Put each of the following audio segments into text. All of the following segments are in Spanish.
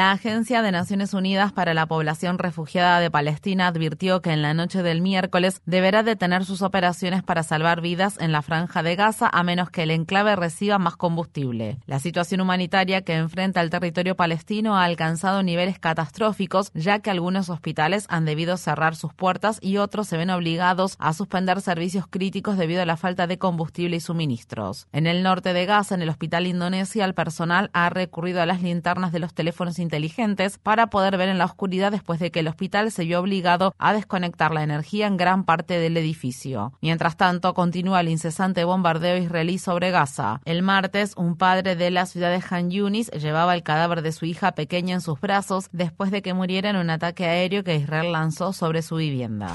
La Agencia de Naciones Unidas para la Población Refugiada de Palestina advirtió que en la noche del miércoles deberá detener sus operaciones para salvar vidas en la franja de Gaza a menos que el enclave reciba más combustible. La situación humanitaria que enfrenta el territorio palestino ha alcanzado niveles catastróficos ya que algunos hospitales han debido cerrar sus puertas y otros se ven obligados a suspender servicios críticos debido a la falta de combustible y suministros. En el norte de Gaza, en el hospital Indonesia, el personal ha recurrido a las linternas de los teléfonos para poder ver en la oscuridad después de que el hospital se vio obligado a desconectar la energía en gran parte del edificio. Mientras tanto, continúa el incesante bombardeo israelí sobre Gaza. El martes, un padre de la ciudad de Han Yunis llevaba el cadáver de su hija pequeña en sus brazos después de que muriera en un ataque aéreo que Israel lanzó sobre su vivienda.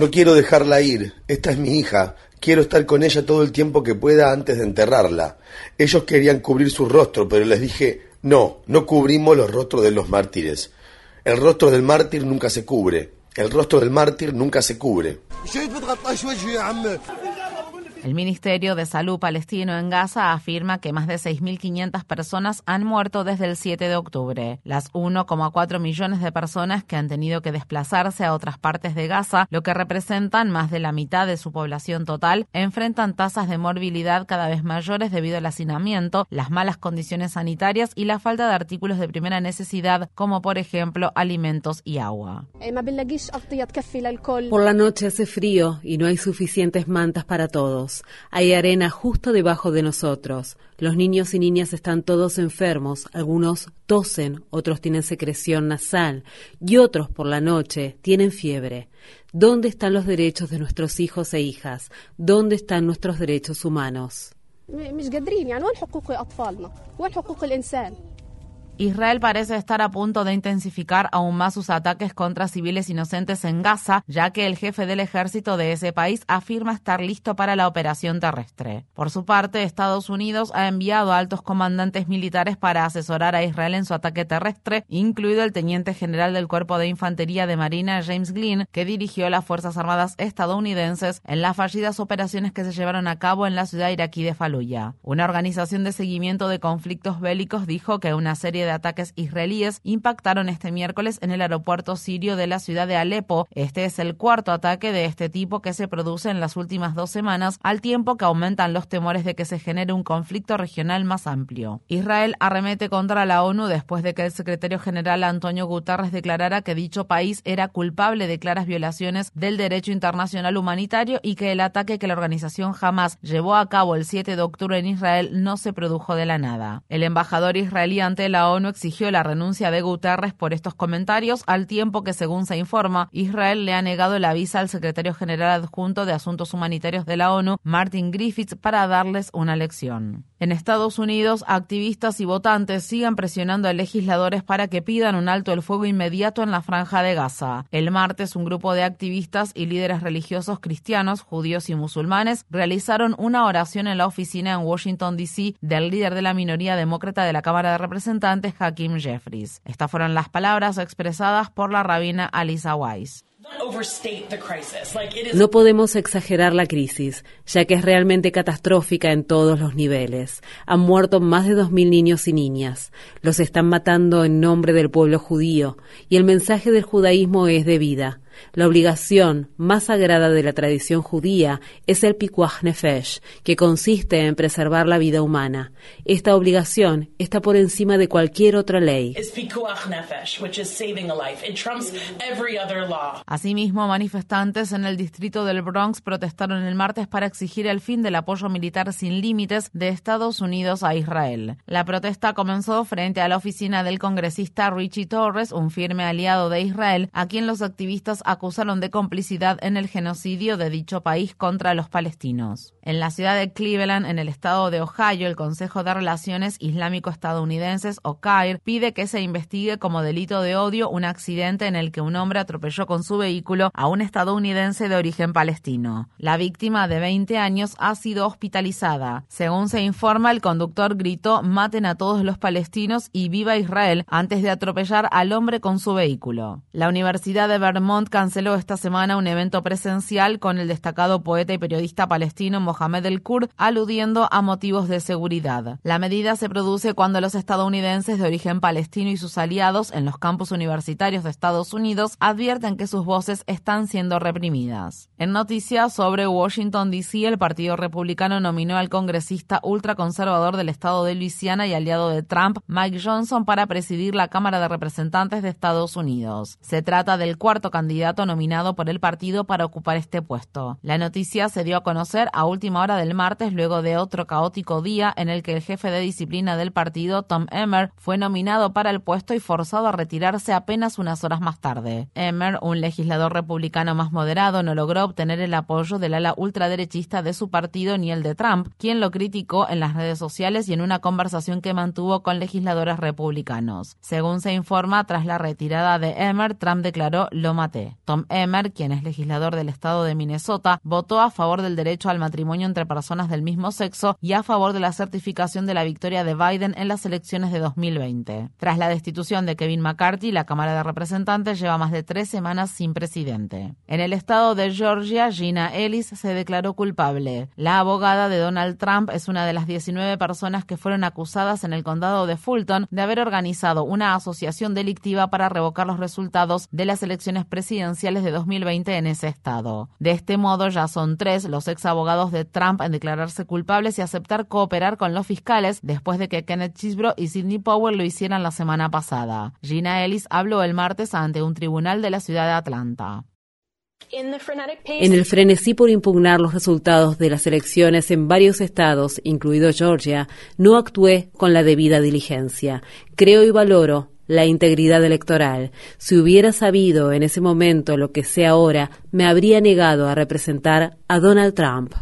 No quiero dejarla ir. Esta es mi hija. Quiero estar con ella todo el tiempo que pueda antes de enterrarla. Ellos querían cubrir su rostro, pero les dije, no, no cubrimos los rostros de los mártires. El rostro del mártir nunca se cubre. El rostro del mártir nunca se cubre. El Ministerio de Salud palestino en Gaza afirma que más de 6.500 personas han muerto desde el 7 de octubre. Las 1,4 millones de personas que han tenido que desplazarse a otras partes de Gaza, lo que representan más de la mitad de su población total, enfrentan tasas de morbilidad cada vez mayores debido al hacinamiento, las malas condiciones sanitarias y la falta de artículos de primera necesidad, como por ejemplo alimentos y agua. Por la noche hace frío y no hay suficientes mantas para todos. Hay arena justo debajo de nosotros. Los niños y niñas están todos enfermos. Algunos tosen, otros tienen secreción nasal y otros por la noche tienen fiebre. ¿Dónde están los derechos de nuestros hijos e hijas? ¿Dónde están nuestros derechos humanos? Israel parece estar a punto de intensificar aún más sus ataques contra civiles inocentes en Gaza, ya que el jefe del ejército de ese país afirma estar listo para la operación terrestre. Por su parte, Estados Unidos ha enviado a altos comandantes militares para asesorar a Israel en su ataque terrestre, incluido el teniente general del Cuerpo de Infantería de Marina James Glynn, que dirigió las Fuerzas Armadas estadounidenses en las fallidas operaciones que se llevaron a cabo en la ciudad iraquí de Fallujah. Una organización de seguimiento de conflictos bélicos dijo que una serie de ataques israelíes impactaron este miércoles en el aeropuerto sirio de la ciudad de Alepo. Este es el cuarto ataque de este tipo que se produce en las últimas dos semanas, al tiempo que aumentan los temores de que se genere un conflicto regional más amplio. Israel arremete contra la ONU después de que el secretario general Antonio Guterres declarara que dicho país era culpable de claras violaciones del derecho internacional humanitario y que el ataque que la organización jamás llevó a cabo el 7 de octubre en Israel no se produjo de la nada. El embajador israelí ante la ONU ONU exigió la renuncia de Guterres por estos comentarios, al tiempo que, según se informa, Israel le ha negado la visa al secretario general adjunto de Asuntos Humanitarios de la ONU, Martin Griffiths, para darles una lección. En Estados Unidos, activistas y votantes siguen presionando a legisladores para que pidan un alto el fuego inmediato en la franja de Gaza. El martes, un grupo de activistas y líderes religiosos cristianos, judíos y musulmanes realizaron una oración en la oficina en Washington, D.C. del líder de la minoría demócrata de la Cámara de Representantes, Hakim Jeffries. Estas fueron las palabras expresadas por la rabina Alisa Weiss. No podemos exagerar la crisis, ya que es realmente catastrófica en todos los niveles. Han muerto más de 2.000 niños y niñas. Los están matando en nombre del pueblo judío, y el mensaje del judaísmo es de vida. La obligación más sagrada de la tradición judía es el pikuach nefesh, que consiste en preservar la vida humana. Esta obligación está por encima de cualquier otra ley. Asimismo, manifestantes en el distrito del Bronx protestaron el martes para exigir el fin del apoyo militar sin límites de Estados Unidos a Israel. La protesta comenzó frente a la oficina del congresista Richie Torres, un firme aliado de Israel, a quien los activistas acusaron de complicidad en el genocidio de dicho país contra los palestinos. En la ciudad de Cleveland, en el estado de Ohio, el Consejo de Relaciones Islámico-Estadounidenses, OCAIR, pide que se investigue como delito de odio un accidente en el que un hombre atropelló con su vehículo a un estadounidense de origen palestino. La víctima de 20 años ha sido hospitalizada. Según se informa, el conductor gritó maten a todos los palestinos y viva Israel antes de atropellar al hombre con su vehículo. La Universidad de Vermont canceló esta semana un evento presencial con el destacado poeta y periodista palestino Mohamed El Kurd, aludiendo a motivos de seguridad. La medida se produce cuando los estadounidenses de origen palestino y sus aliados en los campus universitarios de Estados Unidos advierten que sus voces están siendo reprimidas. En noticias sobre Washington, D.C., el Partido Republicano nominó al congresista ultraconservador del estado de Luisiana y aliado de Trump, Mike Johnson, para presidir la Cámara de Representantes de Estados Unidos. Se trata del cuarto candidato nominado por el partido para ocupar este puesto. La noticia se dio a conocer a última hora del martes luego de otro caótico día en el que el jefe de disciplina del partido, Tom Emmer, fue nominado para el puesto y forzado a retirarse apenas unas horas más tarde. Emmer, un legislador republicano más moderado, no logró obtener el apoyo del ala ultraderechista de su partido ni el de Trump, quien lo criticó en las redes sociales y en una conversación que mantuvo con legisladores republicanos. Según se informa, tras la retirada de Emmer, Trump declaró lo maté. Tom Emmer, quien es legislador del estado de Minnesota, votó a favor del derecho al matrimonio entre personas del mismo sexo y a favor de la certificación de la victoria de Biden en las elecciones de 2020. Tras la destitución de Kevin McCarthy, la Cámara de Representantes lleva más de tres semanas sin presidente. En el estado de Georgia, Gina Ellis se declaró culpable. La abogada de Donald Trump es una de las 19 personas que fueron acusadas en el condado de Fulton de haber organizado una asociación delictiva para revocar los resultados de las elecciones presidenciales de 2020 en ese estado. De este modo, ya son tres los ex abogados de Trump en declararse culpables y aceptar cooperar con los fiscales después de que Kenneth Chisbro y Sidney Powell lo hicieran la semana pasada. Gina Ellis habló el martes ante un tribunal de la ciudad de Atlanta. En el frenesí por impugnar los resultados de las elecciones en varios estados, incluido Georgia, no actué con la debida diligencia. Creo y valoro la integridad electoral. Si hubiera sabido en ese momento lo que sé ahora, me habría negado a representar a Donald Trump.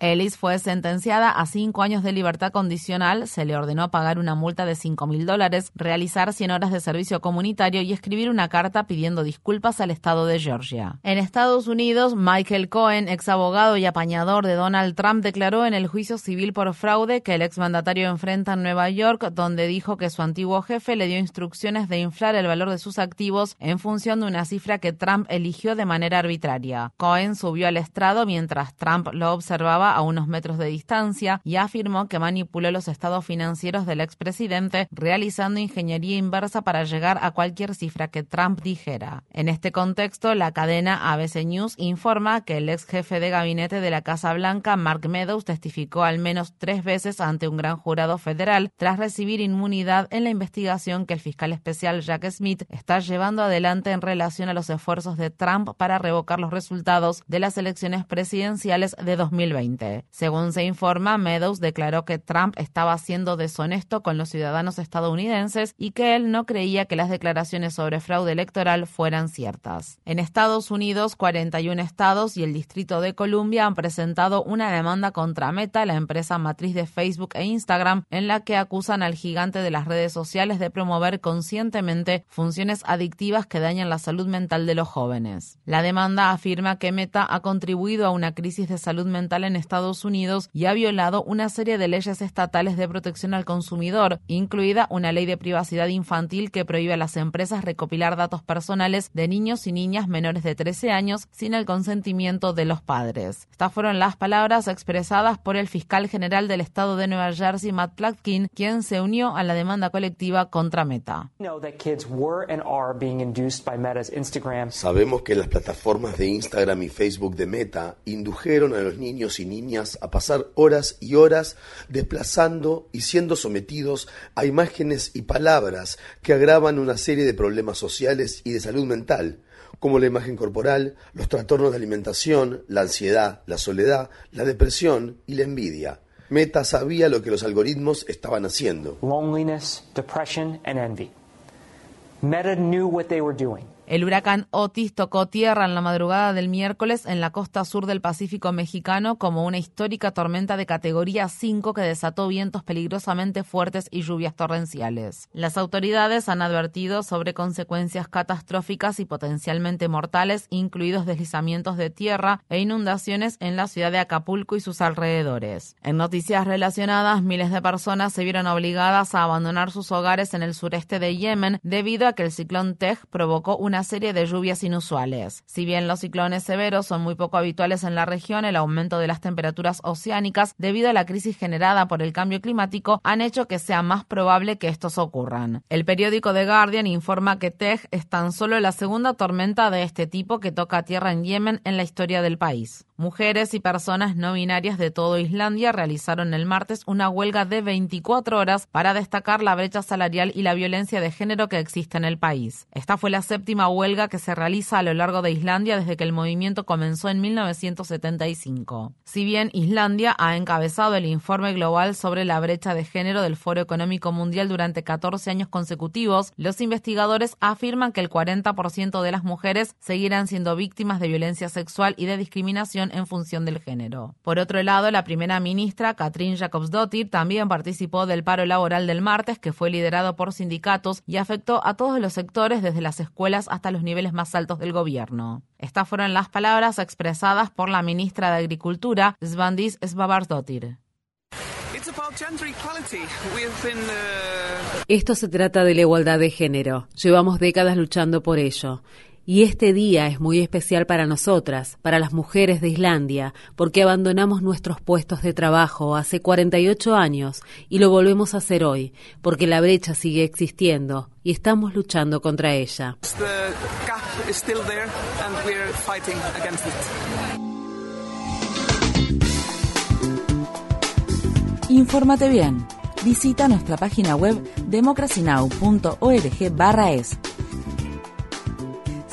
Ellis fue sentenciada a cinco años de libertad condicional. Se le ordenó pagar una multa de cinco mil dólares, realizar 100 horas de servicio comunitario y escribir una carta pidiendo disculpas al Estado de Georgia. En Estados Unidos, Michael Cohen, ex abogado y apañador de Donald Trump, declaró en el juicio civil por fraude que el exmandatario enfrenta en Nueva York, donde dijo que su antiguo jefe le dio instrucciones de inflar el valor de sus activos en función de una cifra que Trump eligió de manera arbitraria. Cohen subió al estrado mientras Trump lo observaba a unos metros de distancia y afirmó que manipuló los estados financieros del expresidente realizando ingeniería inversa para llegar a cualquier cifra que Trump dijera. En este contexto, la cadena ABC News informa que el ex jefe de gabinete de la Casa Blanca, Mark Meadows, testificó al menos tres veces ante un gran jurado federal tras recibir inmunidad en la investigación que el fiscal especial Jack Smith está llevando adelante en relación a los esfuerzos de Trump para revocar los resultados de las elecciones presidenciales de 2020. Según se informa, Meadows declaró que Trump estaba siendo deshonesto con los ciudadanos estadounidenses y que él no creía que las declaraciones sobre fraude electoral fueran ciertas. En Estados Unidos, 41 estados y el Distrito de Columbia han presentado una demanda contra Meta, la empresa matriz de Facebook e Instagram, en la que acusan al gigante de las redes sociales de promover conscientemente funciones adictivas que dañan la salud mental de los jóvenes. La demanda afirma que Meta ha contribuido a una crisis de salud mental en Estados Unidos y ha violado una serie de leyes estatales de protección al consumidor, incluida una ley de privacidad infantil que prohíbe a las empresas recopilar datos personales de niños y niñas menores de 13 años sin el consentimiento de los padres. Estas fueron las palabras expresadas por el fiscal general del estado de Nueva Jersey, Matt Platkin, quien se unió a la demanda colectiva contra Meta. Sabemos que las plataformas de Instagram y Facebook de Meta indujeron a los niños y niñas a pasar horas y horas desplazando y siendo sometidos a imágenes y palabras que agravan una serie de problemas sociales y de salud mental, como la imagen corporal, los trastornos de alimentación, la ansiedad, la soledad, la depresión y la envidia. Meta sabía lo que los algoritmos estaban haciendo. Loneliness, depression and envy. Meta knew what they were doing. El huracán Otis tocó tierra en la madrugada del miércoles en la costa sur del Pacífico mexicano como una histórica tormenta de categoría 5 que desató vientos peligrosamente fuertes y lluvias torrenciales. Las autoridades han advertido sobre consecuencias catastróficas y potencialmente mortales, incluidos deslizamientos de tierra e inundaciones en la ciudad de Acapulco y sus alrededores. En noticias relacionadas, miles de personas se vieron obligadas a abandonar sus hogares en el sureste de Yemen debido a que el ciclón Tej provocó una una serie de lluvias inusuales. Si bien los ciclones severos son muy poco habituales en la región, el aumento de las temperaturas oceánicas debido a la crisis generada por el cambio climático han hecho que sea más probable que estos ocurran. El periódico The Guardian informa que Tej es tan solo la segunda tormenta de este tipo que toca tierra en Yemen en la historia del país. Mujeres y personas no binarias de todo Islandia realizaron el martes una huelga de 24 horas para destacar la brecha salarial y la violencia de género que existe en el país. Esta fue la séptima huelga que se realiza a lo largo de Islandia desde que el movimiento comenzó en 1975. Si bien Islandia ha encabezado el informe global sobre la brecha de género del Foro Económico Mundial durante 14 años consecutivos, los investigadores afirman que el 40% de las mujeres seguirán siendo víctimas de violencia sexual y de discriminación en función del género. Por otro lado, la primera ministra, Katrin Jacobsdottir, también participó del paro laboral del martes, que fue liderado por sindicatos y afectó a todos los sectores, desde las escuelas hasta los niveles más altos del gobierno. Estas fueron las palabras expresadas por la ministra de Agricultura, Svandis Svavarsdottir. Esto se trata de la igualdad de género. Llevamos décadas luchando por ello. Y este día es muy especial para nosotras, para las mujeres de Islandia, porque abandonamos nuestros puestos de trabajo hace 48 años y lo volvemos a hacer hoy, porque la brecha sigue existiendo y estamos luchando contra ella. Infórmate bien. Visita nuestra página web democracynow.org/es